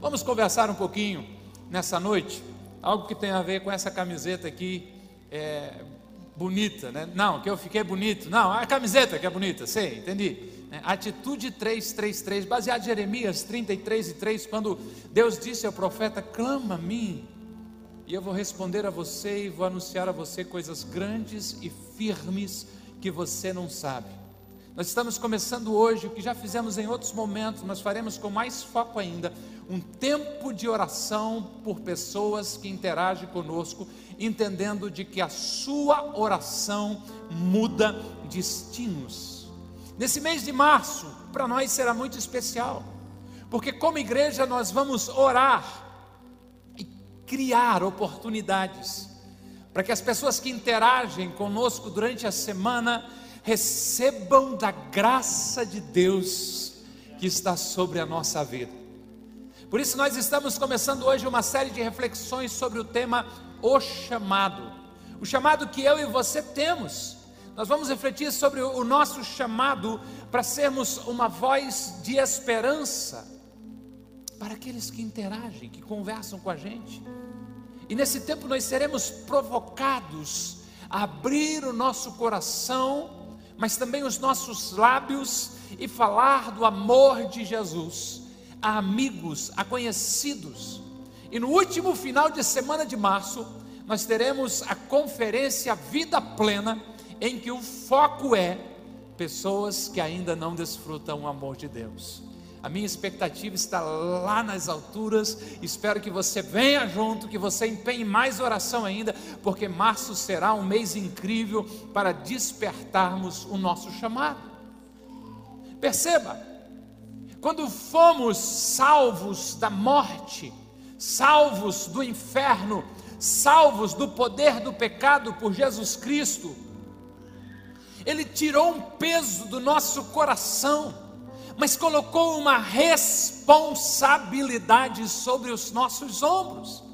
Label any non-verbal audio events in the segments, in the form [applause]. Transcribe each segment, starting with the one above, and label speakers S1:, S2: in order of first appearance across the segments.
S1: Vamos conversar um pouquinho nessa noite, algo que tem a ver com essa camiseta aqui, é, bonita, né? Não, que eu fiquei bonito. Não, a camiseta que é bonita, sei, entendi. É, atitude 333, baseado em Jeremias 33 e 3, quando Deus disse ao profeta: clama a mim, e eu vou responder a você e vou anunciar a você coisas grandes e firmes que você não sabe. Nós estamos começando hoje o que já fizemos em outros momentos, mas faremos com mais foco ainda, um tempo de oração por pessoas que interagem conosco, entendendo de que a sua oração muda destinos. Nesse mês de março, para nós será muito especial, porque como igreja nós vamos orar e criar oportunidades para que as pessoas que interagem conosco durante a semana recebam da graça de Deus que está sobre a nossa vida. Por isso, nós estamos começando hoje uma série de reflexões sobre o tema O Chamado. O chamado que eu e você temos. Nós vamos refletir sobre o nosso chamado para sermos uma voz de esperança para aqueles que interagem, que conversam com a gente. E nesse tempo nós seremos provocados a abrir o nosso coração mas também os nossos lábios e falar do amor de Jesus a amigos, a conhecidos. E no último final de semana de março, nós teremos a conferência Vida Plena, em que o foco é pessoas que ainda não desfrutam o amor de Deus. A minha expectativa está lá nas alturas. Espero que você venha junto, que você empenhe mais oração ainda, porque março será um mês incrível para despertarmos o nosso chamado. Perceba, quando fomos salvos da morte, salvos do inferno, salvos do poder do pecado por Jesus Cristo, Ele tirou um peso do nosso coração mas colocou uma responsabilidade sobre os nossos ombros.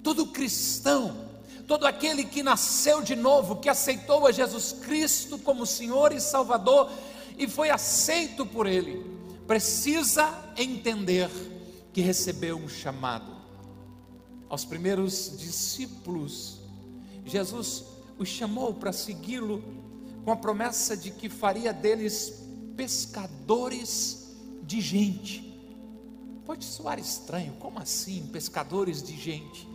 S1: Todo cristão, todo aquele que nasceu de novo, que aceitou a Jesus Cristo como Senhor e Salvador e foi aceito por Ele, precisa entender que recebeu um chamado. Aos primeiros discípulos, Jesus os chamou para segui-lo com a promessa de que faria deles pescadores de gente. Pode soar estranho, como assim, pescadores de gente?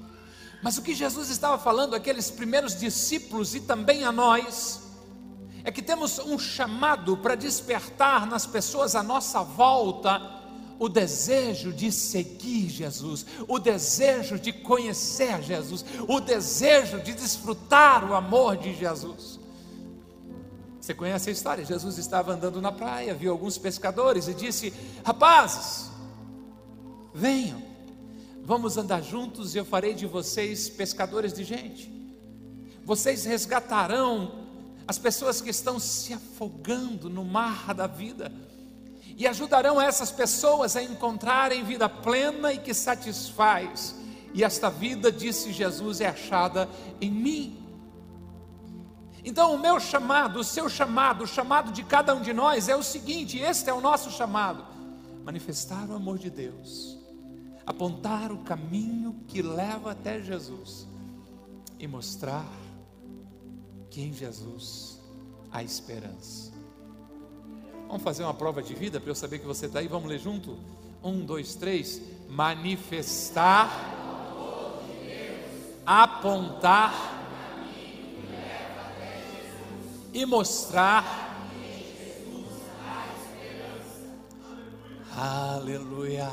S1: Mas o que Jesus estava falando àqueles primeiros discípulos e também a nós, é que temos um chamado para despertar nas pessoas à nossa volta o desejo de seguir Jesus, o desejo de conhecer Jesus, o desejo de desfrutar o amor de Jesus. Você conhece a história? Jesus estava andando na praia, viu alguns pescadores e disse: Rapazes, venham, vamos andar juntos e eu farei de vocês pescadores de gente. Vocês resgatarão as pessoas que estão se afogando no mar da vida e ajudarão essas pessoas a encontrarem vida plena e que satisfaz. E esta vida, disse Jesus, é achada em mim. Então, o meu chamado, o seu chamado, o chamado de cada um de nós é o seguinte: este é o nosso chamado: manifestar o amor de Deus, apontar o caminho que leva até Jesus e mostrar que em Jesus há esperança. Vamos fazer uma prova de vida para eu saber que você está aí? Vamos ler junto? Um, dois, três. Manifestar, apontar e mostrar. Aleluia.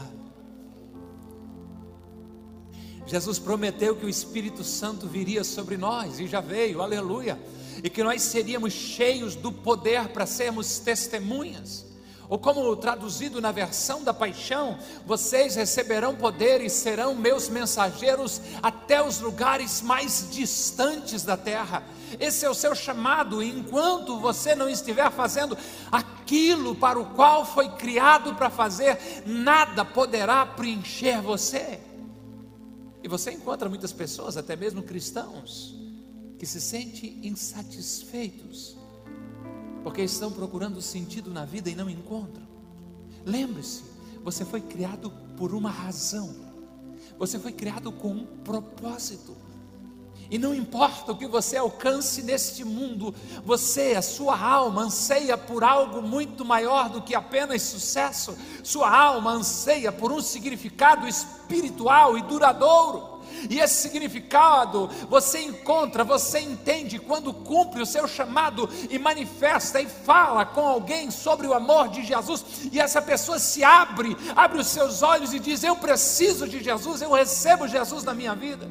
S1: Jesus prometeu que o Espírito Santo viria sobre nós e já veio, aleluia, e que nós seríamos cheios do poder para sermos testemunhas ou como traduzido na versão da paixão, vocês receberão poder e serão meus mensageiros até os lugares mais distantes da terra. Esse é o seu chamado, enquanto você não estiver fazendo aquilo para o qual foi criado para fazer, nada poderá preencher você. E você encontra muitas pessoas, até mesmo cristãos, que se sentem insatisfeitos porque estão procurando sentido na vida e não encontram. Lembre-se, você foi criado por uma razão. Você foi criado com um propósito. E não importa o que você alcance neste mundo, você, a sua alma, anseia por algo muito maior do que apenas sucesso. Sua alma anseia por um significado espiritual e duradouro. E esse significado você encontra, você entende quando cumpre o seu chamado e manifesta e fala com alguém sobre o amor de Jesus, e essa pessoa se abre, abre os seus olhos e diz: Eu preciso de Jesus, eu recebo Jesus na minha vida.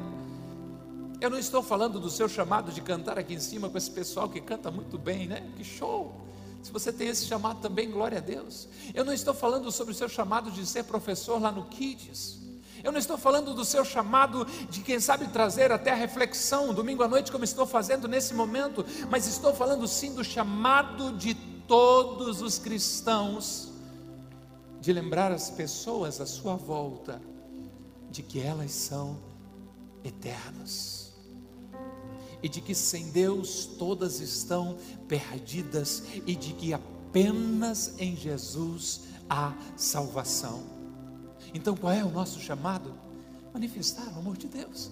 S1: Eu não estou falando do seu chamado de cantar aqui em cima com esse pessoal que canta muito bem, né? Que show! Se você tem esse chamado também, glória a Deus. Eu não estou falando sobre o seu chamado de ser professor lá no Kids. Eu não estou falando do seu chamado de quem sabe trazer até a reflexão domingo à noite, como estou fazendo nesse momento, mas estou falando sim do chamado de todos os cristãos de lembrar as pessoas à sua volta de que elas são eternas e de que sem Deus todas estão perdidas e de que apenas em Jesus há salvação. Então qual é o nosso chamado? Manifestar o amor de Deus,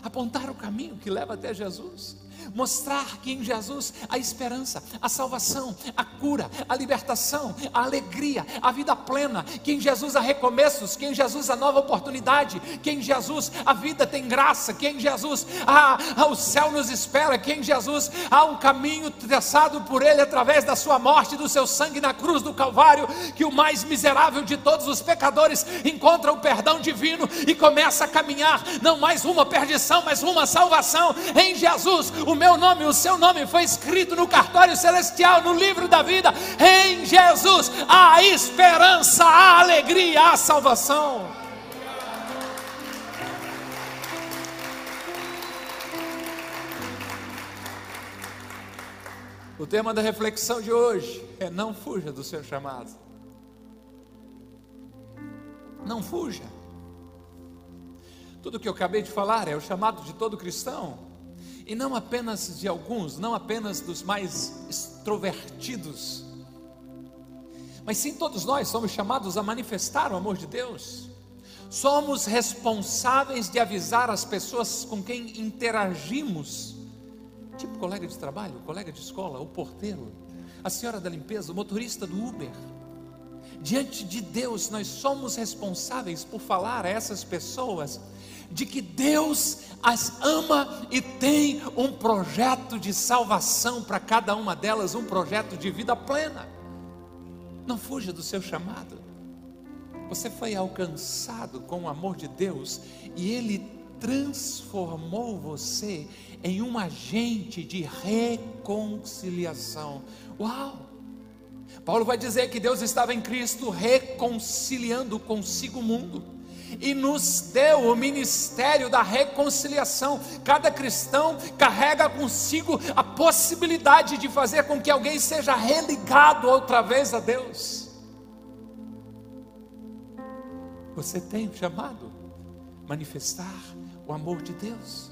S1: apontar o caminho que leva até Jesus mostrar que em Jesus a esperança, a salvação, a cura, a libertação, a alegria, a vida plena, que em Jesus há recomeços, que em Jesus há nova oportunidade, que em Jesus a vida tem graça, que em Jesus há, o céu nos espera, que em Jesus há um caminho traçado por Ele através da Sua morte, do Seu sangue na cruz do Calvário, que o mais miserável de todos os pecadores encontra o perdão divino e começa a caminhar, não mais uma perdição, mas uma salvação. Em Jesus o meu nome, o seu nome foi escrito no cartório celestial, no livro da vida. Em Jesus há esperança, há alegria, há salvação. O tema da reflexão de hoje é: não fuja do seu chamado. Não fuja. Tudo que eu acabei de falar é o chamado de todo cristão e não apenas de alguns, não apenas dos mais extrovertidos, mas sim todos nós somos chamados a manifestar o amor de Deus. Somos responsáveis de avisar as pessoas com quem interagimos, tipo colega de trabalho, colega de escola, o porteiro, a senhora da limpeza, o motorista do Uber. Diante de Deus, nós somos responsáveis por falar a essas pessoas de que Deus as ama e tem um projeto de salvação para cada uma delas, um projeto de vida plena. Não fuja do seu chamado. Você foi alcançado com o amor de Deus e Ele transformou você em um agente de reconciliação. Uau! Paulo vai dizer que Deus estava em Cristo reconciliando consigo o mundo e nos deu o ministério da reconciliação. Cada cristão carrega consigo a possibilidade de fazer com que alguém seja religado outra vez a Deus. Você tem chamado manifestar o amor de Deus.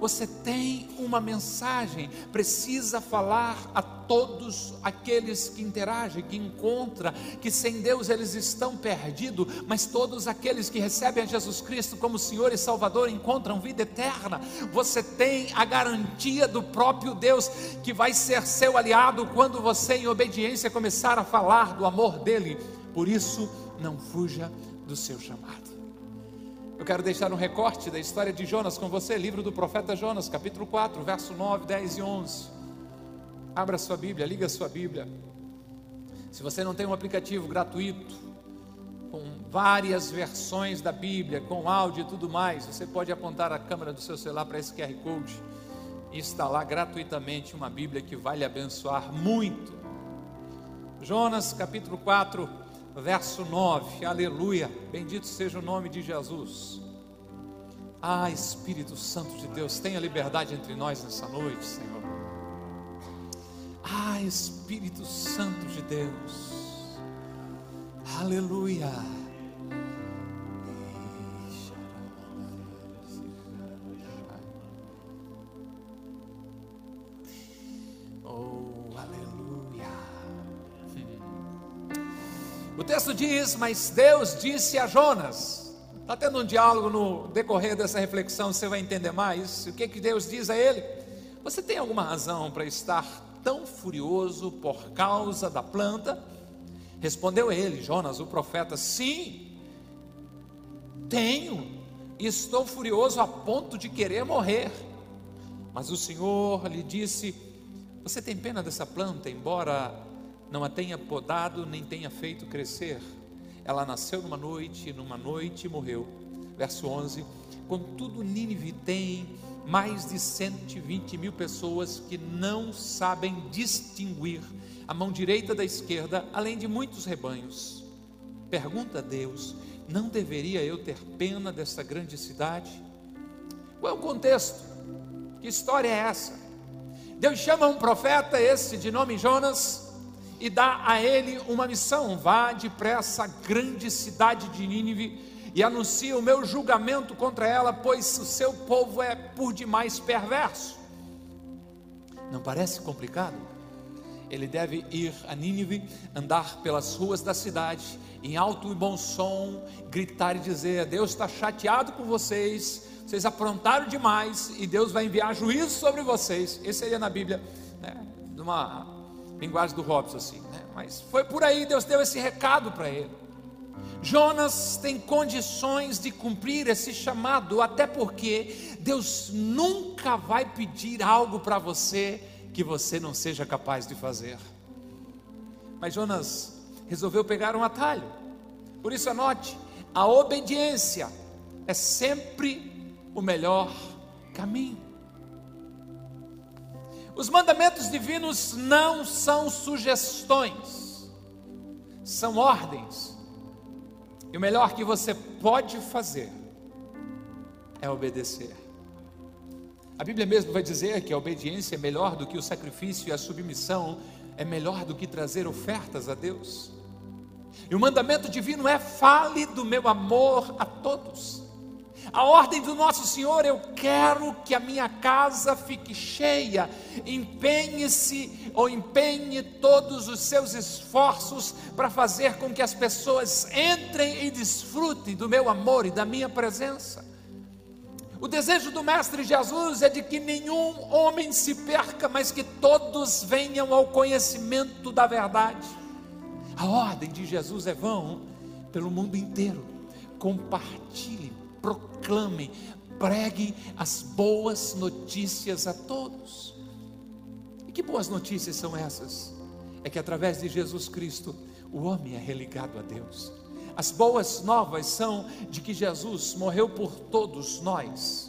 S1: Você tem uma mensagem, precisa falar a todos aqueles que interagem, que encontram, que sem Deus eles estão perdidos, mas todos aqueles que recebem a Jesus Cristo como Senhor e Salvador encontram vida eterna. Você tem a garantia do próprio Deus que vai ser seu aliado quando você, em obediência, começar a falar do amor dele. Por isso, não fuja do seu chamado. Eu quero deixar um recorte da história de Jonas com você, livro do profeta Jonas, capítulo 4, verso 9, 10 e 11. Abra sua Bíblia, liga sua Bíblia. Se você não tem um aplicativo gratuito, com várias versões da Bíblia, com áudio e tudo mais, você pode apontar a câmera do seu celular para esse QR Code e instalar gratuitamente uma Bíblia que vai lhe abençoar muito. Jonas, capítulo 4, verso 9, aleluia, bendito seja o nome de Jesus. Ah, Espírito Santo de Deus, tenha liberdade entre nós nessa noite, Senhor. Ah, Espírito Santo de Deus, aleluia. Diz: Mas Deus disse a Jonas. Está tendo um diálogo no decorrer dessa reflexão, você vai entender mais. O que, que Deus diz a ele? Você tem alguma razão para estar tão furioso por causa da planta? Respondeu ele, Jonas, o profeta: Sim, tenho, estou furioso a ponto de querer morrer. Mas o Senhor lhe disse: Você tem pena dessa planta, embora não a tenha podado nem tenha feito crescer? Ela nasceu numa noite, numa noite morreu. Verso 11: Contudo, Nínive tem mais de 120 mil pessoas que não sabem distinguir a mão direita da esquerda, além de muitos rebanhos. Pergunta a Deus: não deveria eu ter pena desta grande cidade? Qual é o contexto? Que história é essa? Deus chama um profeta, esse de nome Jonas, e dá a ele uma missão: vá depressa à grande cidade de Nínive e anuncia o meu julgamento contra ela, pois o seu povo é por demais perverso. Não parece complicado? Ele deve ir a Nínive, andar pelas ruas da cidade, em alto e bom som, gritar e dizer: Deus está chateado com vocês, vocês aprontaram demais e Deus vai enviar juízo sobre vocês. Esse seria na Bíblia, né, numa linguagem do Robson, assim, né? mas foi por aí, Deus deu esse recado para ele. Jonas tem condições de cumprir esse chamado, até porque Deus nunca vai pedir algo para você que você não seja capaz de fazer. Mas Jonas resolveu pegar um atalho, por isso anote: a obediência é sempre o melhor caminho. Os mandamentos divinos não são sugestões, são ordens. E o melhor que você pode fazer é obedecer. A Bíblia mesmo vai dizer que a obediência é melhor do que o sacrifício e a submissão é melhor do que trazer ofertas a Deus. E o mandamento divino é: fale do meu amor a todos. A ordem do nosso Senhor, eu quero que a minha casa fique cheia. Empenhe-se ou empenhe todos os seus esforços para fazer com que as pessoas entrem e desfrutem do meu amor e da minha presença. O desejo do Mestre Jesus é de que nenhum homem se perca, mas que todos venham ao conhecimento da verdade. A ordem de Jesus é vão pelo mundo inteiro. Compartilhe proclame, pregue as boas notícias a todos. E que boas notícias são essas? É que através de Jesus Cristo o homem é religado a Deus. As boas novas são de que Jesus morreu por todos nós.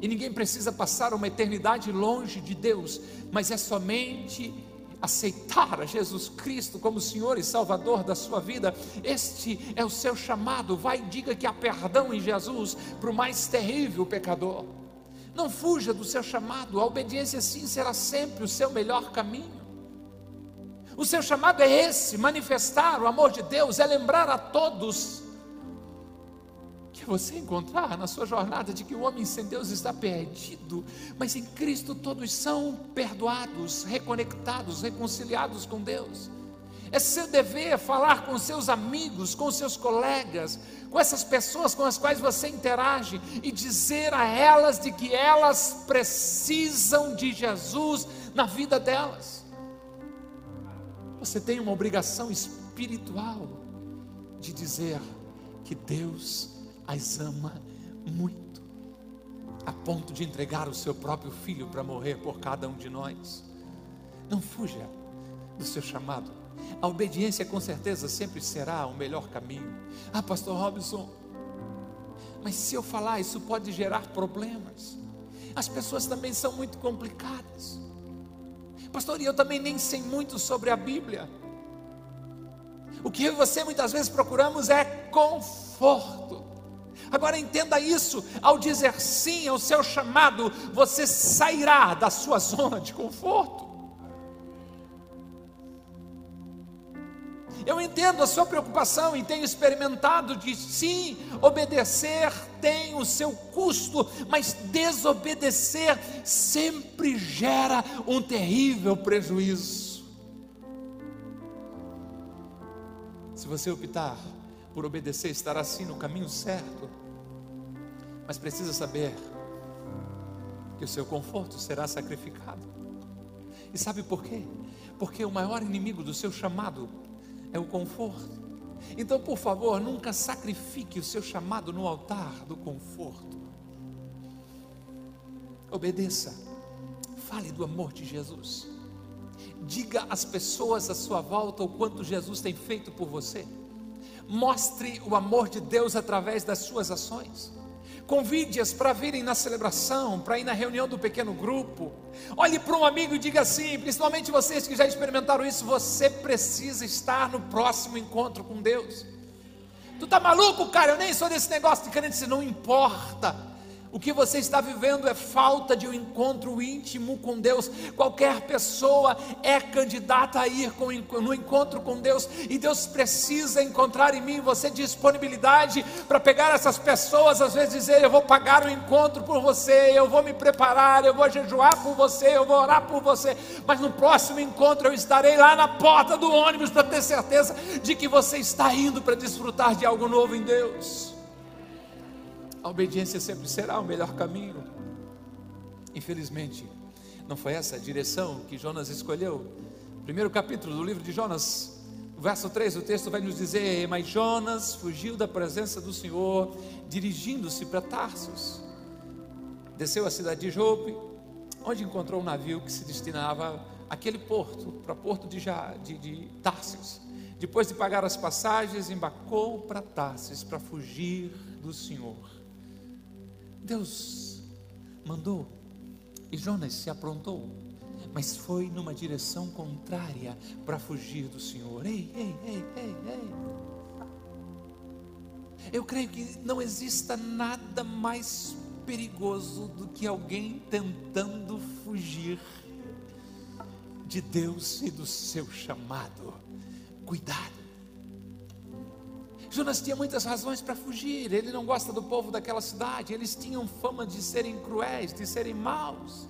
S1: E ninguém precisa passar uma eternidade longe de Deus, mas é somente aceitar a Jesus Cristo como Senhor e Salvador da sua vida, este é o seu chamado. Vai e diga que há perdão em Jesus para o mais terrível pecador. Não fuja do seu chamado, a obediência sim será sempre o seu melhor caminho. O seu chamado é esse: manifestar o amor de Deus, é lembrar a todos você encontrar na sua jornada de que o homem sem Deus está perdido, mas em Cristo todos são perdoados, reconectados, reconciliados com Deus. É seu dever falar com seus amigos, com seus colegas, com essas pessoas com as quais você interage e dizer a elas de que elas precisam de Jesus na vida delas. Você tem uma obrigação espiritual de dizer que Deus as ama muito, a ponto de entregar o seu próprio filho para morrer por cada um de nós. Não fuja do seu chamado. A obediência com certeza sempre será o melhor caminho. Ah, pastor Robinson, mas se eu falar, isso pode gerar problemas. As pessoas também são muito complicadas. Pastor, e eu também nem sei muito sobre a Bíblia. O que eu e você muitas vezes procuramos é conforto. Agora entenda isso: ao dizer sim ao seu chamado, você sairá da sua zona de conforto. Eu entendo a sua preocupação e tenho experimentado de sim, obedecer tem o seu custo, mas desobedecer sempre gera um terrível prejuízo. Se você optar por obedecer, estará sim no caminho certo, mas precisa saber que o seu conforto será sacrificado. E sabe por quê? Porque o maior inimigo do seu chamado é o conforto. Então, por favor, nunca sacrifique o seu chamado no altar do conforto. Obedeça, fale do amor de Jesus. Diga às pessoas à sua volta o quanto Jesus tem feito por você. Mostre o amor de Deus através das suas ações. Convide-as para virem na celebração, para ir na reunião do pequeno grupo. Olhe para um amigo e diga assim: principalmente vocês que já experimentaram isso, você precisa estar no próximo encontro com Deus. Tu tá maluco, cara? Eu nem sou desse negócio de crente, não importa. O que você está vivendo é falta de um encontro íntimo com Deus. Qualquer pessoa é candidata a ir no encontro com Deus, e Deus precisa encontrar em mim você disponibilidade para pegar essas pessoas, às vezes dizer: Eu vou pagar o encontro por você, eu vou me preparar, eu vou jejuar por você, eu vou orar por você, mas no próximo encontro eu estarei lá na porta do ônibus para ter certeza de que você está indo para desfrutar de algo novo em Deus. A obediência sempre será o melhor caminho. Infelizmente, não foi essa a direção que Jonas escolheu. Primeiro capítulo do livro de Jonas, verso 3, o texto vai nos dizer: Mas Jonas fugiu da presença do Senhor, dirigindo-se para Tarsos. Desceu à cidade de Jope, onde encontrou um navio que se destinava àquele porto, para o porto de, de, de Tarsos. Depois de pagar as passagens, embarcou para Tarsis para fugir do Senhor. Deus mandou e Jonas se aprontou, mas foi numa direção contrária para fugir do Senhor. Ei, ei, ei, ei, ei. Eu creio que não exista nada mais perigoso do que alguém tentando fugir de Deus e do seu chamado. Cuidado. Jonas tinha muitas razões para fugir. Ele não gosta do povo daquela cidade. Eles tinham fama de serem cruéis, de serem maus.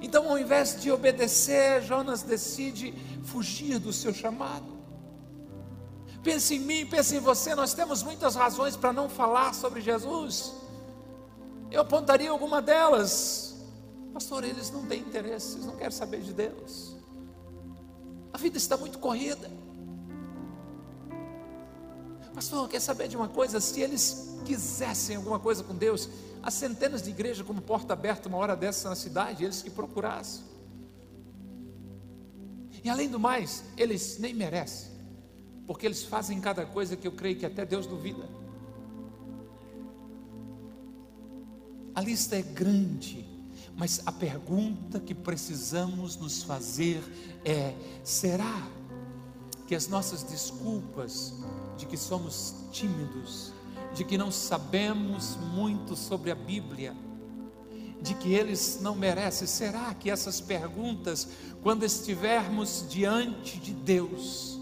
S1: Então, ao invés de obedecer, Jonas decide fugir do seu chamado. Pense em mim, pense em você. Nós temos muitas razões para não falar sobre Jesus. Eu apontaria alguma delas. Pastor, eles não têm interesse, eles não querem saber de Deus. A vida está muito corrida. Pastor, quer saber de uma coisa? Se eles quisessem alguma coisa com Deus, há centenas de igrejas como porta aberta uma hora dessa na cidade, eles que procurassem. E além do mais, eles nem merecem, porque eles fazem cada coisa que eu creio que até Deus duvida. A lista é grande, mas a pergunta que precisamos nos fazer é: será que as nossas desculpas de que somos tímidos, de que não sabemos muito sobre a Bíblia, de que eles não merecem. Será que essas perguntas, quando estivermos diante de Deus,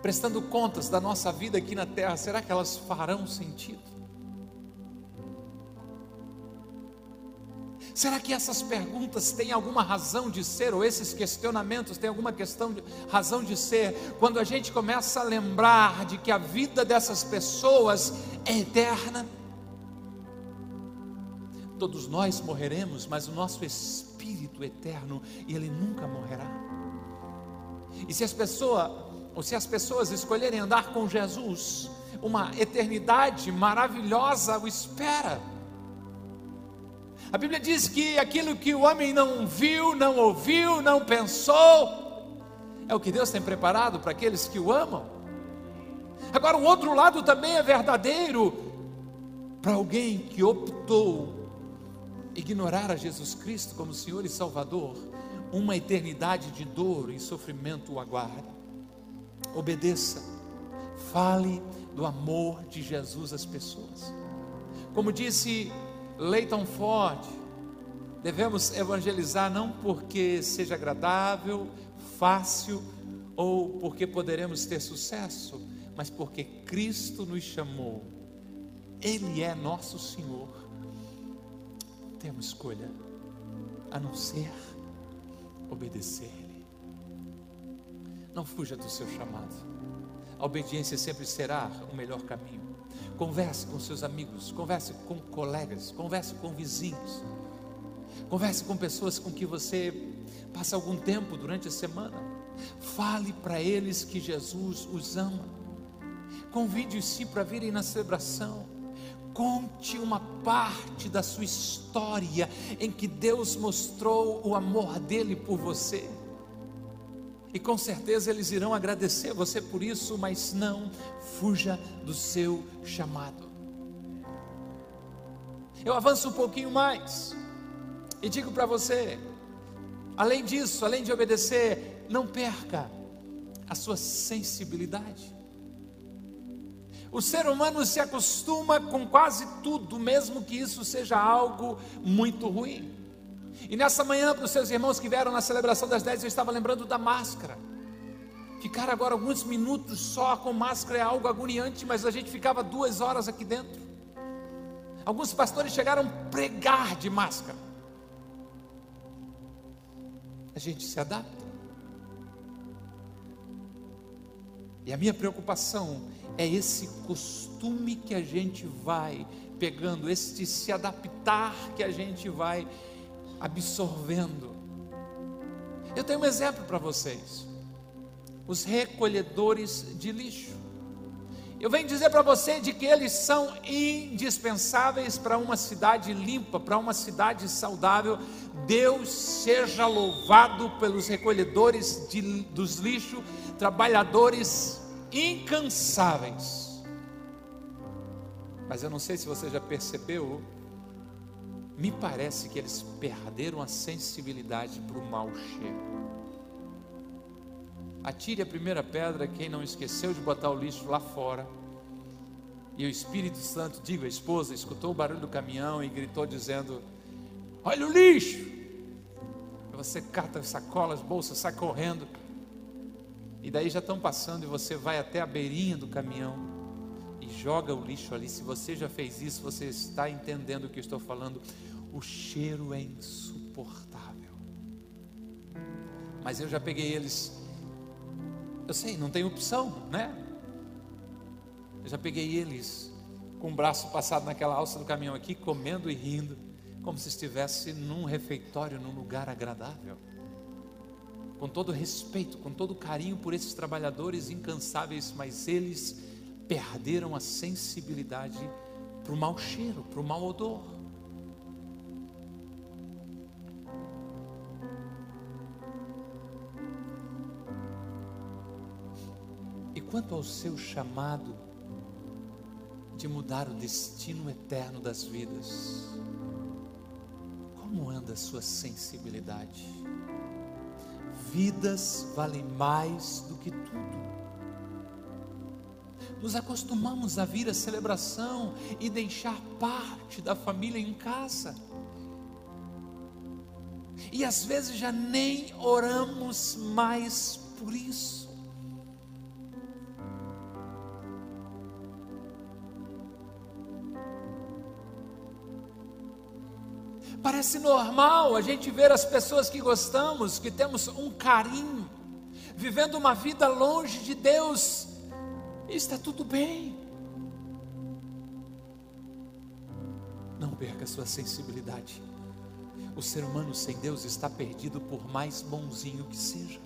S1: prestando contas da nossa vida aqui na terra, será que elas farão sentido? Será que essas perguntas têm alguma razão de ser, ou esses questionamentos têm alguma questão de, razão de ser, quando a gente começa a lembrar de que a vida dessas pessoas é eterna? Todos nós morreremos, mas o nosso espírito eterno, ele nunca morrerá. E se as pessoas, ou se as pessoas escolherem andar com Jesus, uma eternidade maravilhosa o espera. A Bíblia diz que aquilo que o homem não viu, não ouviu, não pensou, é o que Deus tem preparado para aqueles que o amam. Agora, o outro lado também é verdadeiro para alguém que optou ignorar a Jesus Cristo como Senhor e Salvador. Uma eternidade de dor e sofrimento o aguarda. Obedeça, fale do amor de Jesus às pessoas. Como disse Leighton Ford, devemos evangelizar não porque seja agradável, fácil ou porque poderemos ter sucesso, mas porque Cristo nos chamou, Ele é nosso Senhor. Temos escolha a não ser obedecer-lhe. Não fuja do seu chamado. a obediência sempre será o melhor caminho. Converse com seus amigos, converse com colegas, converse com vizinhos, converse com pessoas com que você passa algum tempo durante a semana. Fale para eles que Jesus os ama. Convide-os para virem na celebração. Conte uma parte da sua história em que Deus mostrou o amor dele por você. E com certeza eles irão agradecer você por isso, mas não fuja do seu chamado. Eu avanço um pouquinho mais e digo para você: além disso, além de obedecer, não perca a sua sensibilidade. O ser humano se acostuma com quase tudo, mesmo que isso seja algo muito ruim. E nessa manhã, para os seus irmãos que vieram na celebração das 10, eu estava lembrando da máscara. Ficar agora alguns minutos só com máscara é algo agoniante, mas a gente ficava duas horas aqui dentro. Alguns pastores chegaram a pregar de máscara. A gente se adapta. E a minha preocupação é esse costume que a gente vai pegando, este se adaptar que a gente vai absorvendo. Eu tenho um exemplo para vocês: os recolhedores de lixo. Eu venho dizer para você de que eles são indispensáveis para uma cidade limpa, para uma cidade saudável. Deus seja louvado pelos recolhedores de, dos lixos, trabalhadores incansáveis. Mas eu não sei se você já percebeu, me parece que eles perderam a sensibilidade para o mau cheiro. Atire a primeira pedra quem não esqueceu de botar o lixo lá fora. E o Espírito Santo, digo, a esposa, escutou o barulho do caminhão e gritou dizendo: Olha o lixo! Você cata sacolas, bolsas, sai correndo. E daí já estão passando e você vai até a beirinha do caminhão e joga o lixo ali. Se você já fez isso, você está entendendo o que eu estou falando. O cheiro é insuportável. Mas eu já peguei eles eu sei, não tem opção, né? Eu já peguei eles com o braço passado naquela alça do caminhão aqui, comendo e rindo, como se estivesse num refeitório, num lugar agradável. Com todo respeito, com todo carinho por esses trabalhadores incansáveis, mas eles perderam a sensibilidade para o mau cheiro, para o mau odor. Quanto ao seu chamado de mudar o destino eterno das vidas, como anda a sua sensibilidade? Vidas valem mais do que tudo. Nos acostumamos a vir à celebração e deixar parte da família em casa. E às vezes já nem oramos mais por isso. Parece normal a gente ver as pessoas que gostamos, que temos um carinho, vivendo uma vida longe de Deus, e está tudo bem. Não perca sua sensibilidade. O ser humano sem Deus está perdido, por mais bonzinho que seja.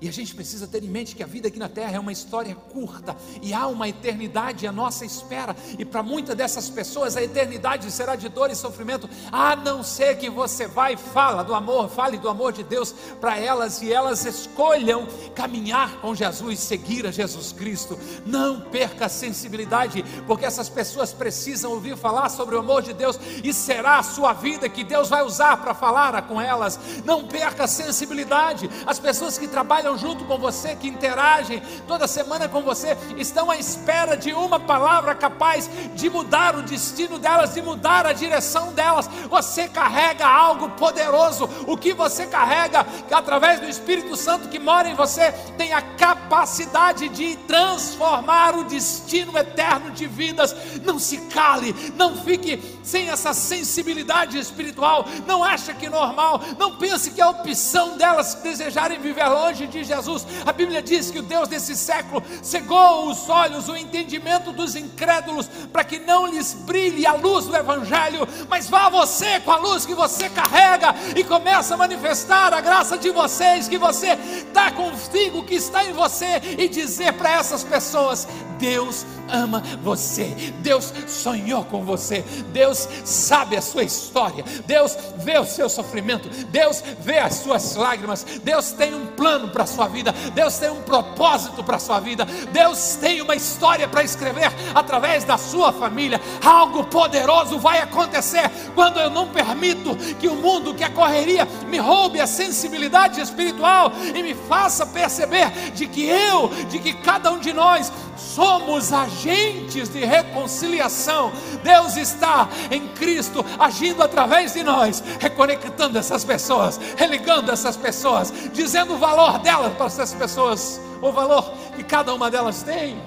S1: E a gente precisa ter em mente que a vida aqui na terra é uma história curta e há uma eternidade à nossa espera. E para muitas dessas pessoas a eternidade será de dor e sofrimento, a não ser que você vá e fala do amor, fale do amor de Deus para elas e elas escolham caminhar com Jesus, seguir a Jesus Cristo. Não perca a sensibilidade, porque essas pessoas precisam ouvir falar sobre o amor de Deus e será a sua vida que Deus vai usar para falar com elas. Não perca a sensibilidade. As pessoas que trabalham estão junto com você, que interagem toda semana com você, estão à espera de uma palavra capaz de mudar o destino delas, de mudar a direção delas. Você carrega algo poderoso. O que você carrega, através do Espírito Santo que mora em você, tem a capacidade de transformar o destino eterno de vidas. Não se cale, não fique sem essa sensibilidade espiritual. Não acha que é normal, não pense que é opção delas desejarem viver longe de Jesus. A Bíblia diz que o Deus desse século cegou os olhos, o entendimento dos incrédulos, para que não lhes brilhe a luz do Evangelho, mas vá você com a luz que você carrega e começa a manifestar a graça de vocês, que você está consigo, que está em você, e dizer para essas pessoas: Deus ama você, Deus sonhou com você, Deus sabe a sua história, Deus vê o seu sofrimento, Deus vê as suas lágrimas, Deus tem um plano para a sua vida, Deus tem um propósito para a sua vida, Deus tem uma história para escrever através da sua família. Algo poderoso vai acontecer quando eu não permito que o mundo, que a correria, me roube a sensibilidade espiritual e me faça perceber de que eu, de que cada um de nós somos agentes de reconciliação. Deus está em Cristo agindo através de nós, reconectando essas pessoas, religando essas pessoas, dizendo o valor delas para essas pessoas, o valor que cada uma delas tem.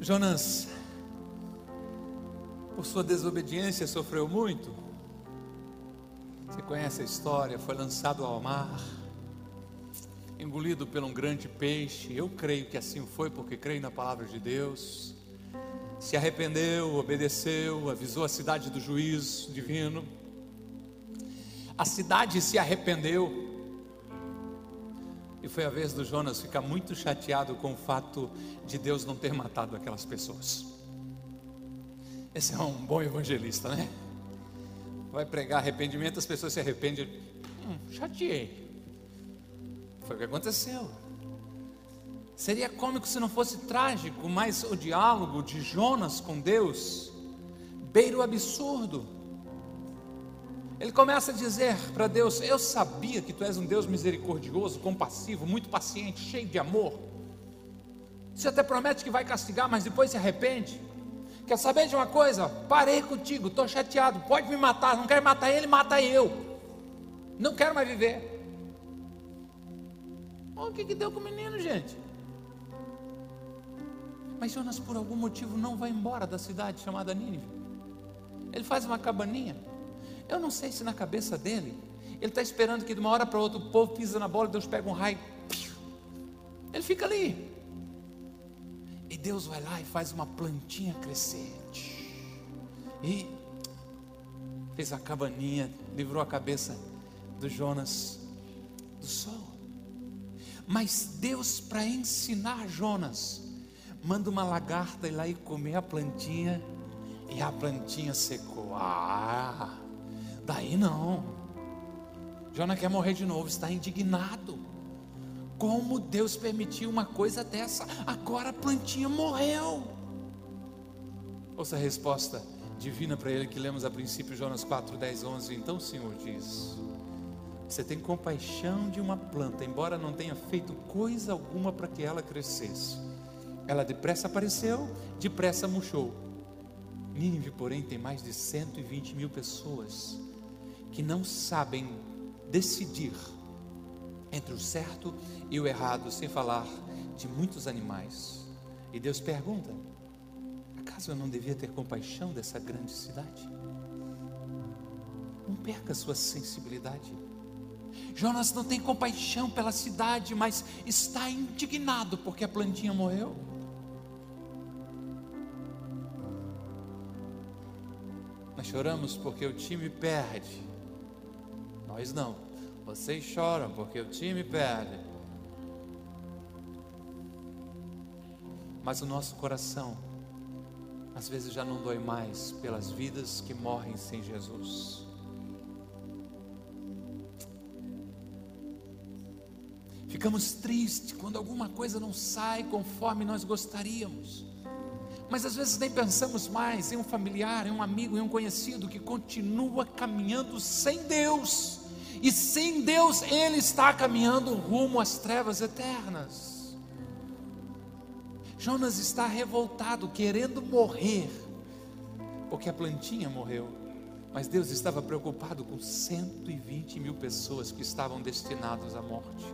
S1: Jonas por sua desobediência sofreu muito. Você conhece a história, foi lançado ao mar, engolido por um grande peixe. Eu creio que assim foi, porque creio na palavra de Deus. Se arrependeu, obedeceu, avisou a cidade do juízo divino. A cidade se arrependeu. E foi a vez do Jonas ficar muito chateado com o fato de Deus não ter matado aquelas pessoas. Esse é um bom evangelista, né? Vai pregar arrependimento, as pessoas se arrependem. Hum, chateei. Foi o que aconteceu. Seria cômico se não fosse trágico, mas o diálogo de Jonas com Deus beira o absurdo. Ele começa a dizer para Deus: Eu sabia que tu és um Deus misericordioso, compassivo, muito paciente, cheio de amor. Você até promete que vai castigar, mas depois se arrepende. Quer saber de uma coisa? Parei contigo, estou chateado. Pode me matar, não quero matar ele, mata eu. Não quero mais viver. o que, que deu com o menino, gente? Mas Jonas, por algum motivo, não vai embora da cidade chamada Nínive. Ele faz uma cabaninha. Eu não sei se na cabeça dele, ele está esperando que de uma hora para outra o povo pisa na bola, Deus pega um raio. Ele fica ali. E Deus vai lá e faz uma plantinha crescer. E fez a cabaninha, livrou a cabeça do Jonas do sol. Mas Deus, para ensinar Jonas, manda uma lagarta ir lá e comer a plantinha, e a plantinha secou. Ah, daí não. Jonas quer morrer de novo, está indignado. Como Deus permitiu uma coisa dessa? Agora a plantinha morreu. Ouça a resposta divina para ele que lemos a princípio, Jonas 4, 10, 11. Então o Senhor diz: Você tem compaixão de uma planta, embora não tenha feito coisa alguma para que ela crescesse. Ela depressa apareceu, depressa murchou. Nínive, porém, tem mais de 120 mil pessoas que não sabem decidir entre o certo e o errado, sem falar de muitos animais. E Deus pergunta: acaso eu não devia ter compaixão dessa grande cidade? Não perca sua sensibilidade. Jonas não tem compaixão pela cidade, mas está indignado porque a plantinha morreu. Nós choramos porque o time perde. Nós não. Vocês choram porque o time perde. Mas o nosso coração, às vezes, já não dói mais pelas vidas que morrem sem Jesus. Ficamos tristes quando alguma coisa não sai conforme nós gostaríamos. Mas às vezes nem pensamos mais em um familiar, em um amigo, em um conhecido que continua caminhando sem Deus e sem Deus ele está caminhando rumo às trevas eternas. Jonas está revoltado, querendo morrer, porque a plantinha morreu, mas Deus estava preocupado com 120 mil pessoas que estavam destinadas à morte.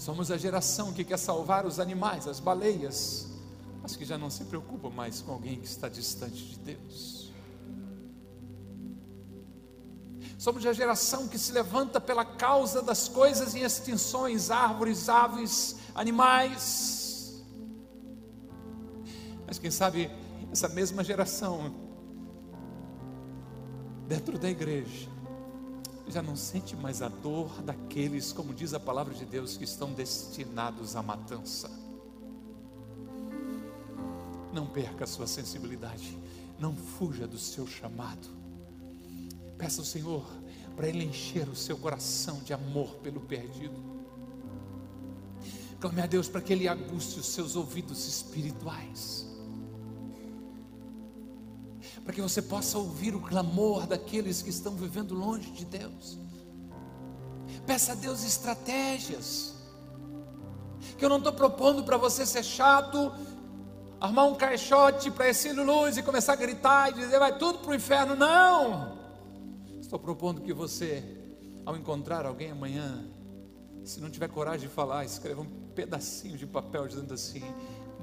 S1: Somos a geração que quer salvar os animais, as baleias, mas que já não se preocupa mais com alguém que está distante de Deus. Somos a geração que se levanta pela causa das coisas em extinções, árvores, aves, animais. Mas quem sabe essa mesma geração, dentro da igreja, já não sente mais a dor daqueles, como diz a palavra de Deus, que estão destinados à matança. Não perca a sua sensibilidade, não fuja do seu chamado. Peça ao Senhor para Ele encher o seu coração de amor pelo perdido. Clame a Deus para que Ele aguste os seus ouvidos espirituais para que você possa ouvir o clamor daqueles que estão vivendo longe de Deus. Peça a Deus estratégias. Que eu não estou propondo para você ser chato, armar um caixote para esse luz e começar a gritar e dizer vai tudo para o inferno. Não! Estou propondo que você, ao encontrar alguém amanhã, se não tiver coragem de falar, escreva um pedacinho de papel dizendo assim: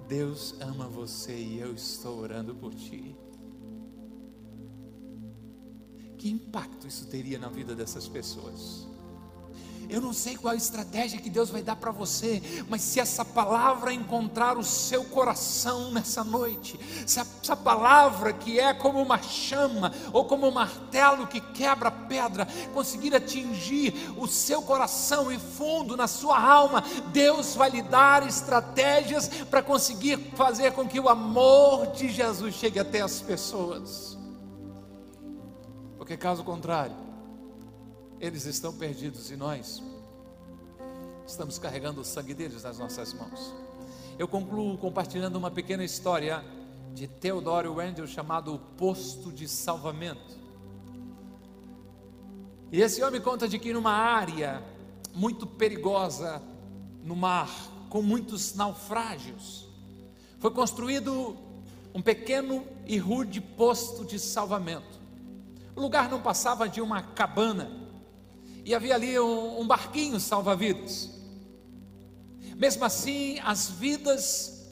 S1: Deus ama você e eu estou orando por ti. Que impacto isso teria na vida dessas pessoas? Eu não sei qual a estratégia que Deus vai dar para você, mas se essa palavra encontrar o seu coração nessa noite, se essa palavra que é como uma chama ou como um martelo que quebra pedra, conseguir atingir o seu coração e fundo na sua alma, Deus vai lhe dar estratégias para conseguir fazer com que o amor de Jesus chegue até as pessoas porque caso contrário, eles estão perdidos e nós estamos carregando o sangue deles nas nossas mãos. Eu concluo compartilhando uma pequena história de Theodore Wendell chamado O Posto de Salvamento. E esse homem conta de que numa área muito perigosa no mar, com muitos naufrágios, foi construído um pequeno e rude posto de salvamento. O lugar não passava de uma cabana. E havia ali um, um barquinho salva-vidas. Mesmo assim, as vidas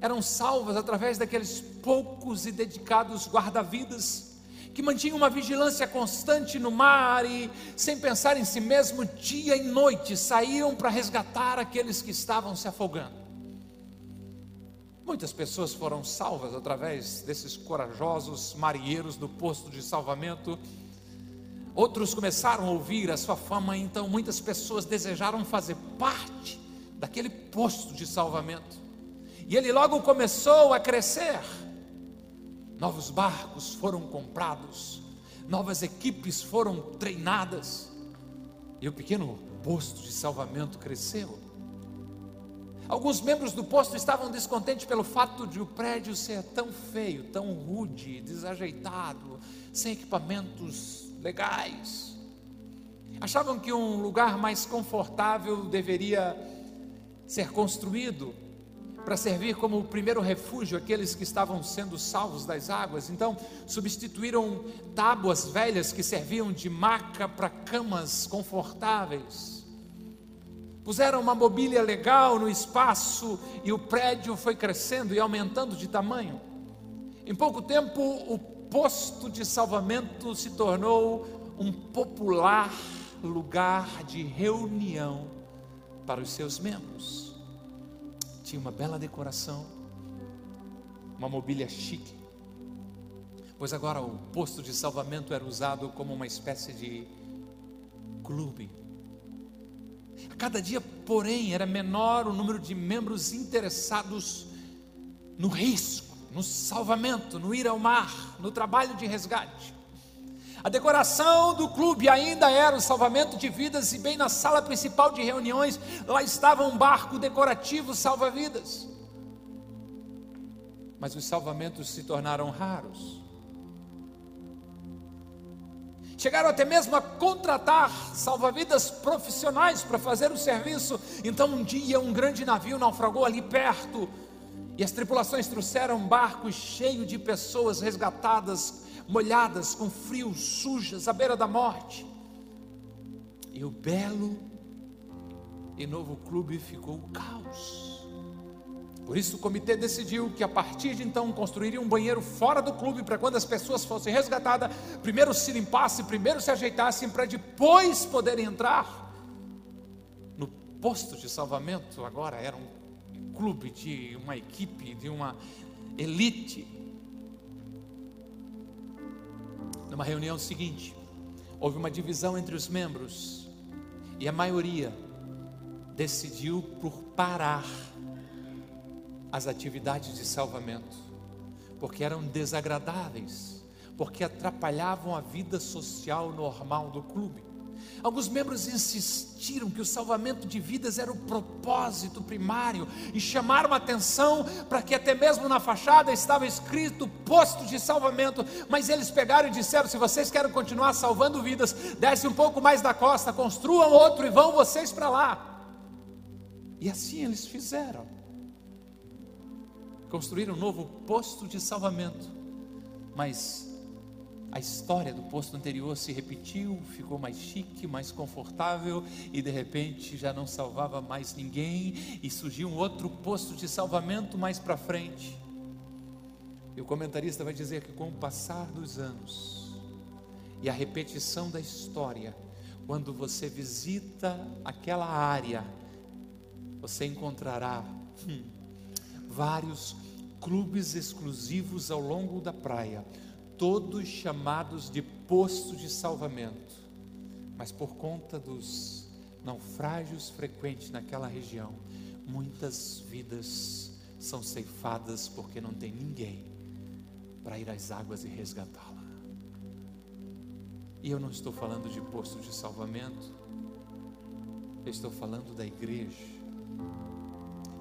S1: eram salvas através daqueles poucos e dedicados guarda-vidas que mantinham uma vigilância constante no mar e, sem pensar em si mesmo, dia e noite saíam para resgatar aqueles que estavam se afogando. Muitas pessoas foram salvas através desses corajosos marinheiros do posto de salvamento. Outros começaram a ouvir a sua fama, então muitas pessoas desejaram fazer parte daquele posto de salvamento. E ele logo começou a crescer. Novos barcos foram comprados, novas equipes foram treinadas, e o pequeno posto de salvamento cresceu. Alguns membros do posto estavam descontentes pelo fato de o prédio ser tão feio, tão rude, desajeitado, sem equipamentos legais. Achavam que um lugar mais confortável deveria ser construído para servir como o primeiro refúgio aqueles que estavam sendo salvos das águas. Então, substituíram tábuas velhas que serviam de maca para camas confortáveis puseram uma mobília legal no espaço e o prédio foi crescendo e aumentando de tamanho. Em pouco tempo, o posto de salvamento se tornou um popular lugar de reunião para os seus membros. Tinha uma bela decoração, uma mobília chique, pois agora o posto de salvamento era usado como uma espécie de clube Cada dia, porém, era menor o número de membros interessados no risco, no salvamento, no ir ao mar, no trabalho de resgate. A decoração do clube ainda era o salvamento de vidas, e bem na sala principal de reuniões, lá estava um barco decorativo salva-vidas. Mas os salvamentos se tornaram raros. Chegaram até mesmo a contratar salva-vidas profissionais para fazer o serviço. Então, um dia, um grande navio naufragou ali perto. E as tripulações trouxeram um barco cheio de pessoas resgatadas, molhadas, com frio, sujas, à beira da morte. E o belo e novo clube ficou caos. Por isso o comitê decidiu que a partir de então construiria um banheiro fora do clube para quando as pessoas fossem resgatadas, primeiro se limpassem, primeiro se ajeitassem para depois poderem entrar no posto de salvamento. Agora era um clube de uma equipe, de uma elite. Numa reunião seguinte, houve uma divisão entre os membros e a maioria decidiu por parar as atividades de salvamento, porque eram desagradáveis, porque atrapalhavam a vida social normal do clube. Alguns membros insistiram que o salvamento de vidas era o propósito primário e chamaram atenção para que até mesmo na fachada estava escrito posto de salvamento, mas eles pegaram e disseram: se vocês querem continuar salvando vidas, desce um pouco mais da costa, construam outro e vão vocês para lá. E assim eles fizeram construíram um novo posto de salvamento, mas a história do posto anterior se repetiu, ficou mais chique, mais confortável e de repente já não salvava mais ninguém e surgiu um outro posto de salvamento mais para frente. E o comentarista vai dizer que com o passar dos anos e a repetição da história, quando você visita aquela área, você encontrará hum, vários clubes exclusivos ao longo da praia, todos chamados de posto de salvamento, mas por conta dos naufrágios frequentes naquela região, muitas vidas são ceifadas porque não tem ninguém para ir às águas e resgatá-la. E eu não estou falando de posto de salvamento, eu estou falando da igreja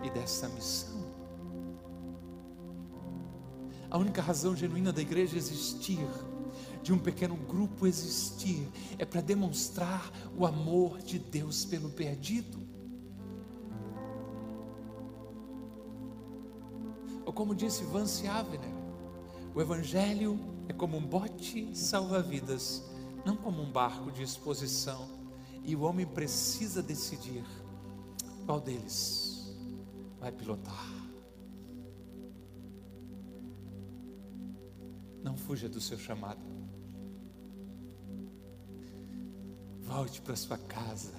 S1: e dessa missão. A única razão genuína da igreja existir, de um pequeno grupo existir, é para demonstrar o amor de Deus pelo perdido. Ou como disse Vance Avner, o Evangelho é como um bote salva-vidas, não como um barco de exposição, e o homem precisa decidir qual deles vai pilotar. Não fuja do seu chamado. Volte para sua casa.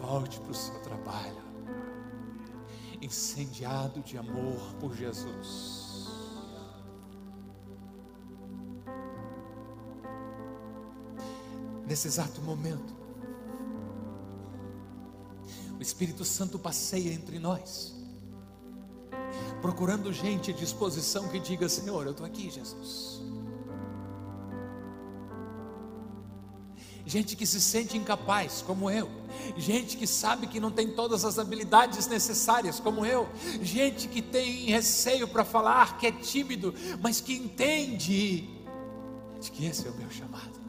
S1: Volte para o seu trabalho. Incendiado de amor por Jesus. Nesse exato momento, o Espírito Santo passeia entre nós procurando gente à disposição que diga: Senhor, eu estou aqui, Jesus. Gente que se sente incapaz, como eu. Gente que sabe que não tem todas as habilidades necessárias, como eu. Gente que tem receio para falar, que é tímido, mas que entende de que esse é o meu chamado.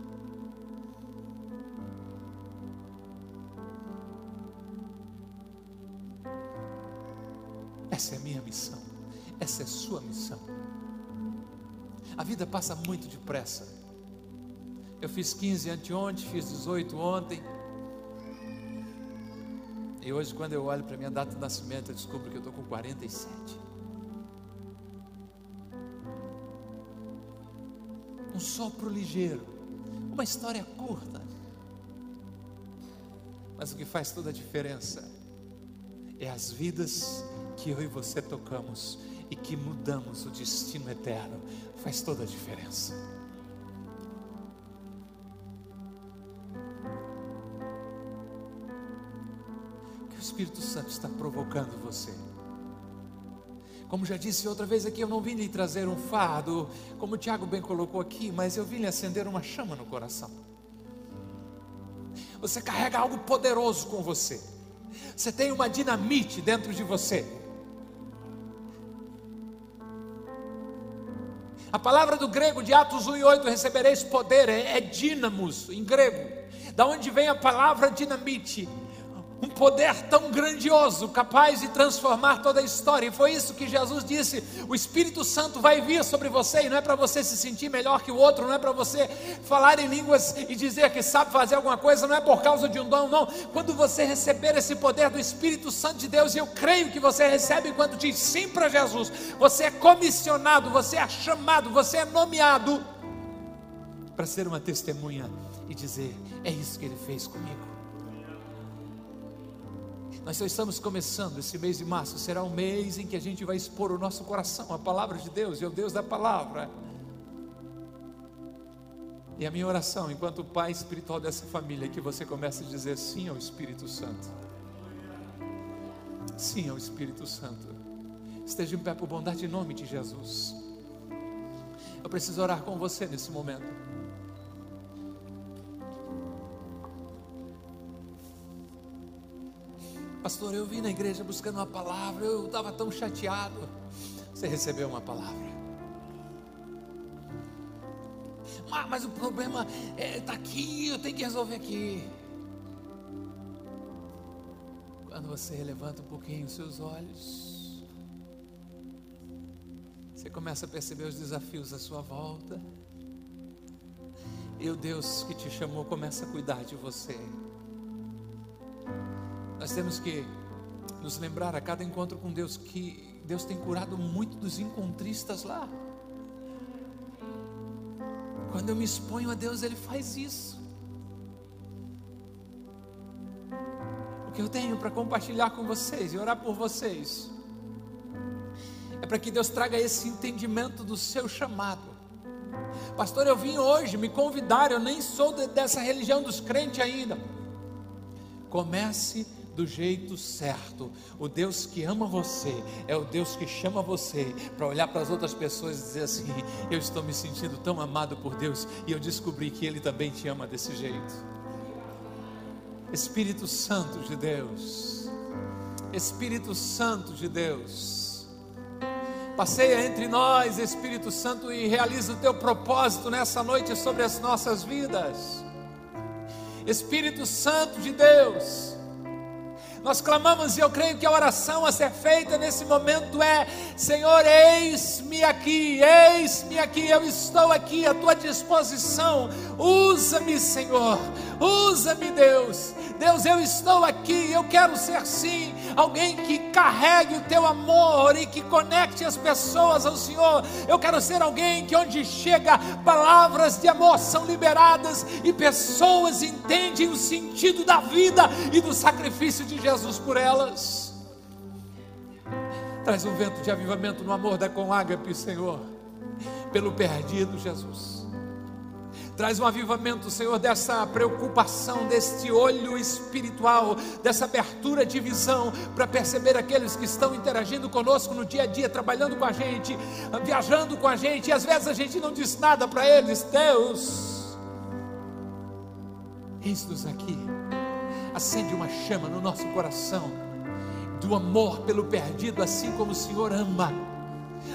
S1: Essa é a sua missão. A vida passa muito depressa. Eu fiz 15 anteontem, fiz 18 ontem. E hoje, quando eu olho para minha data de nascimento, eu descubro que eu estou com 47. Um sopro ligeiro, uma história curta. Mas o que faz toda a diferença é as vidas que eu e você tocamos e que mudamos o destino eterno, faz toda a diferença. O que o Espírito Santo está provocando você? Como já disse outra vez aqui, eu não vim lhe trazer um fardo, como o Tiago bem colocou aqui, mas eu vim lhe acender uma chama no coração. Você carrega algo poderoso com você. Você tem uma dinamite dentro de você. A palavra do grego de Atos 1 e 8, recebereis poder, é, é dínamos em grego. Da onde vem a palavra dinamite? Um poder tão grandioso, capaz de transformar toda a história. E foi isso que Jesus disse: o Espírito Santo vai vir sobre você, e não é para você se sentir melhor que o outro, não é para você falar em línguas e dizer que sabe fazer alguma coisa, não é por causa de um dom, não. Quando você receber esse poder do Espírito Santo de Deus, e eu creio que você recebe quando diz sim para Jesus, você é comissionado, você é chamado, você é nomeado para ser uma testemunha e dizer: é isso que ele fez comigo. Nós só estamos começando esse mês de março, será um mês em que a gente vai expor o nosso coração, a palavra de Deus e o Deus da palavra. E a minha oração, enquanto pai espiritual dessa família, é que você comece a dizer sim ao Espírito Santo. Sim ao Espírito Santo. Esteja em pé por bondade em nome de Jesus. Eu preciso orar com você nesse momento. Pastor, eu vim na igreja buscando uma palavra, eu estava tão chateado. Você recebeu uma palavra. Mas, mas o problema está é, tá aqui, eu tenho que resolver aqui. Quando você levanta um pouquinho os seus olhos, você começa a perceber os desafios à sua volta. E o Deus que te chamou começa a cuidar de você. Nós temos que nos lembrar a cada encontro com Deus que Deus tem curado muito dos encontristas lá. Quando eu me exponho a Deus, Ele faz isso. O que eu tenho para compartilhar com vocês e orar por vocês é para que Deus traga esse entendimento do seu chamado. Pastor, eu vim hoje, me convidaram, eu nem sou dessa religião dos crentes ainda. Comece do jeito certo. O Deus que ama você é o Deus que chama você para olhar para as outras pessoas e dizer assim: [laughs] Eu estou me sentindo tão amado por Deus e eu descobri que Ele também te ama desse jeito. Espírito Santo de Deus, Espírito Santo de Deus, passeia entre nós, Espírito Santo, e realiza o teu propósito nessa noite sobre as nossas vidas. Espírito Santo de Deus, nós clamamos e eu creio que a oração a ser feita nesse momento é: Senhor, eis-me aqui, eis-me aqui, eu estou aqui à tua disposição. Usa-me, Senhor, usa-me, Deus. Deus, eu estou aqui, eu quero ser sim alguém que carregue o teu amor e que conecte as pessoas ao Senhor. Eu quero ser alguém que onde chega palavras de amor são liberadas e pessoas entendem o sentido da vida e do sacrifício de Jesus por elas. Traz um vento de avivamento no amor da Conágape, Senhor, pelo perdido Jesus. Traz um avivamento, Senhor, dessa preocupação, deste olho espiritual, dessa abertura de visão para perceber aqueles que estão interagindo conosco no dia a dia, trabalhando com a gente, viajando com a gente, e às vezes a gente não diz nada para eles. Deus, eis-nos aqui, acende uma chama no nosso coração do amor pelo perdido, assim como o Senhor ama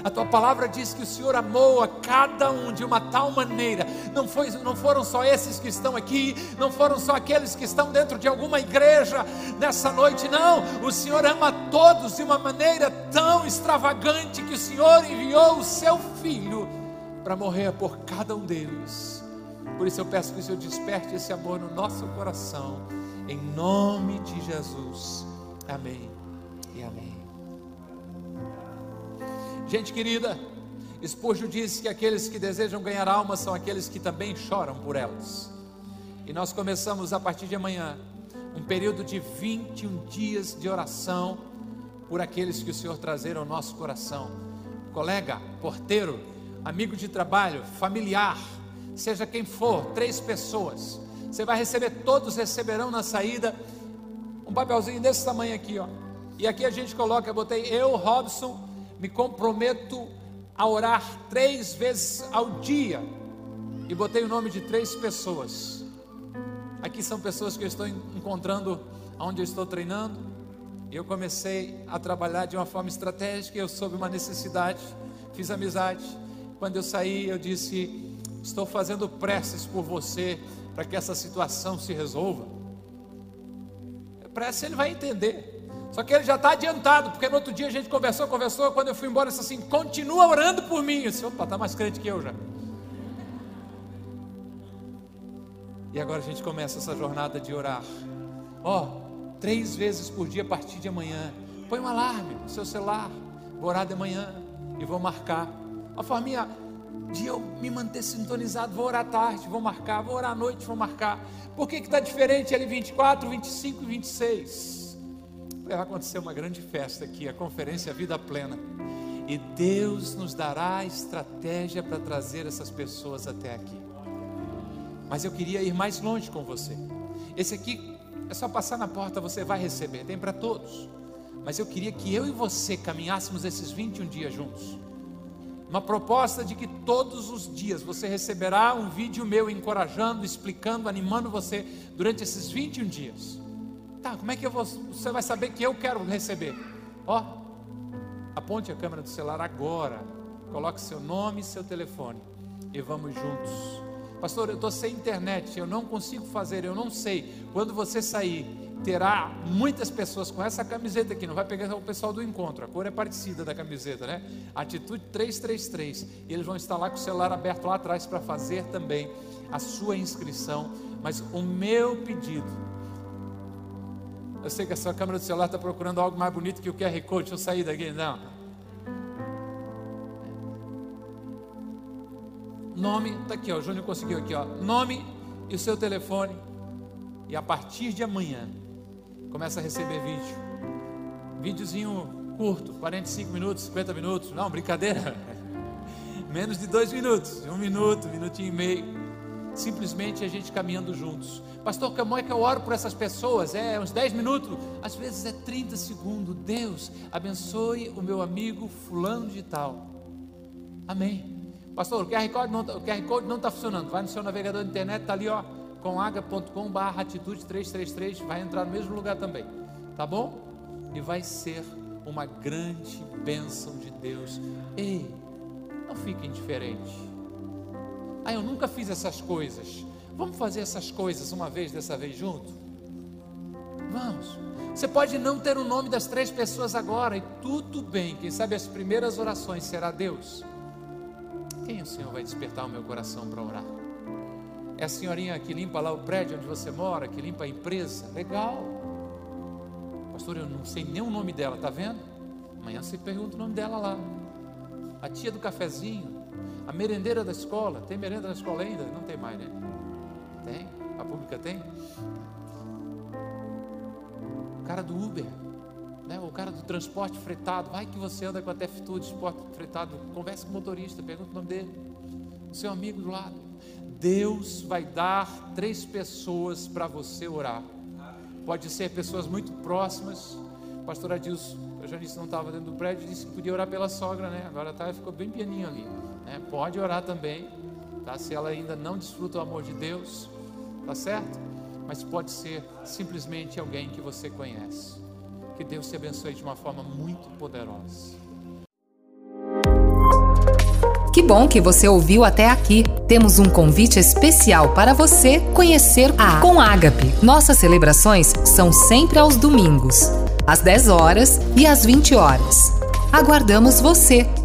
S1: a tua palavra diz que o Senhor amou a cada um de uma tal maneira. Não, foi, não foram só esses que estão aqui, não foram só aqueles que estão dentro de alguma igreja nessa noite, não. O Senhor ama todos de uma maneira tão extravagante que o Senhor enviou o seu filho para morrer por cada um deles. Por isso eu peço que o Senhor desperte esse amor no nosso coração, em nome de Jesus. Amém Gente querida, Spurgeon disse que aqueles que desejam ganhar almas são aqueles que também choram por elas. E nós começamos a partir de amanhã um período de 21 dias de oração por aqueles que o Senhor trazer ao nosso coração. Colega, porteiro, amigo de trabalho, familiar, seja quem for, três pessoas. Você vai receber, todos receberão na saída um papelzinho desse tamanho aqui, ó. E aqui a gente coloca, eu botei eu, Robson, me comprometo a orar três vezes ao dia. E botei o nome de três pessoas. Aqui são pessoas que eu estou encontrando onde eu estou treinando. Eu comecei a trabalhar de uma forma estratégica. Eu soube uma necessidade, fiz amizade. Quando eu saí, eu disse: Estou fazendo preces por você para que essa situação se resolva. pressa ele vai entender. Só que ele já está adiantado, porque no outro dia a gente conversou, conversou, quando eu fui embora, ele disse assim: continua orando por mim. Eu disse: opa, está mais crente que eu já. E agora a gente começa essa jornada de orar. Ó, oh, três vezes por dia a partir de amanhã. Põe um alarme no seu celular. Vou orar de manhã e vou marcar. A forminha de eu me manter sintonizado, vou orar à tarde, vou marcar, vou orar à noite, vou marcar. Por que está diferente ali 24, 25 e 26? Vai acontecer uma grande festa aqui, a Conferência Vida Plena. E Deus nos dará estratégia para trazer essas pessoas até aqui. Mas eu queria ir mais longe com você. Esse aqui é só passar na porta, você vai receber, tem para todos. Mas eu queria que eu e você caminhássemos esses 21 dias juntos. Uma proposta de que todos os dias você receberá um vídeo meu encorajando, explicando, animando você durante esses 21 dias. Tá, como é que vou, você vai saber que eu quero receber? Ó, aponte a câmera do celular agora, coloque seu nome e seu telefone e vamos juntos Pastor, eu estou sem internet, eu não consigo fazer, eu não sei. Quando você sair, terá muitas pessoas com essa camiseta aqui, não vai pegar o pessoal do encontro, a cor é parecida da camiseta, né? Atitude 333. E eles vão estar lá com o celular aberto lá atrás para fazer também a sua inscrição. Mas o meu pedido, eu sei que a sua câmera do celular está procurando algo mais bonito que o QR Code, deixa eu sair daqui, não. Nome, está aqui, ó, o Júnior conseguiu aqui, ó. Nome e o seu telefone. E a partir de amanhã, começa a receber vídeo. Videozinho curto, 45 minutos, 50 minutos. Não, brincadeira. [laughs] Menos de dois minutos, um minuto, minutinho e meio. Simplesmente a gente caminhando juntos. Pastor, como é que eu oro por essas pessoas? É uns 10 minutos, às vezes é 30 segundos. Deus abençoe o meu amigo fulano de tal. Amém. Pastor, o QR Code não, tá, o QR Code não está funcionando. Vai no seu navegador de internet, está ali, ó, com barra atitude 333, vai entrar no mesmo lugar também. Tá bom? E vai ser uma grande bênção de Deus. Ei, não fique indiferente. Ah, eu nunca fiz essas coisas. Vamos fazer essas coisas uma vez, dessa vez junto? Vamos. Você pode não ter o nome das três pessoas agora, e tudo bem. Quem sabe as primeiras orações será Deus. Quem o Senhor vai despertar o meu coração para orar? É a senhorinha que limpa lá o prédio onde você mora, que limpa a empresa? Legal. Pastor, eu não sei nem o nome dela, tá vendo? Amanhã você pergunta o nome dela lá. A tia do cafezinho, a merendeira da escola. Tem merenda na escola ainda? Não tem mais, né? Tem? A pública tem? O cara do Uber né, o cara do transporte fretado, vai que você anda com a TFTU de transporte fretado, converse com o motorista, pergunta o nome dele, o seu amigo do lado. Deus vai dar três pessoas para você orar. Pode ser pessoas muito próximas. Pastor Adilson, a Janice não estava dentro do prédio, disse que podia orar pela sogra, né? Agora tá, ficou bem pianinho ali. Né? Pode orar também, tá? Se ela ainda não desfruta o amor de Deus, tá certo? Mas pode ser simplesmente alguém que você conhece. Que Deus te abençoe de uma forma muito poderosa.
S2: Que bom que você ouviu até aqui. Temos um convite especial para você conhecer a Com Ágape. Nossas celebrações são sempre aos domingos, às 10 horas e às 20 horas. Aguardamos você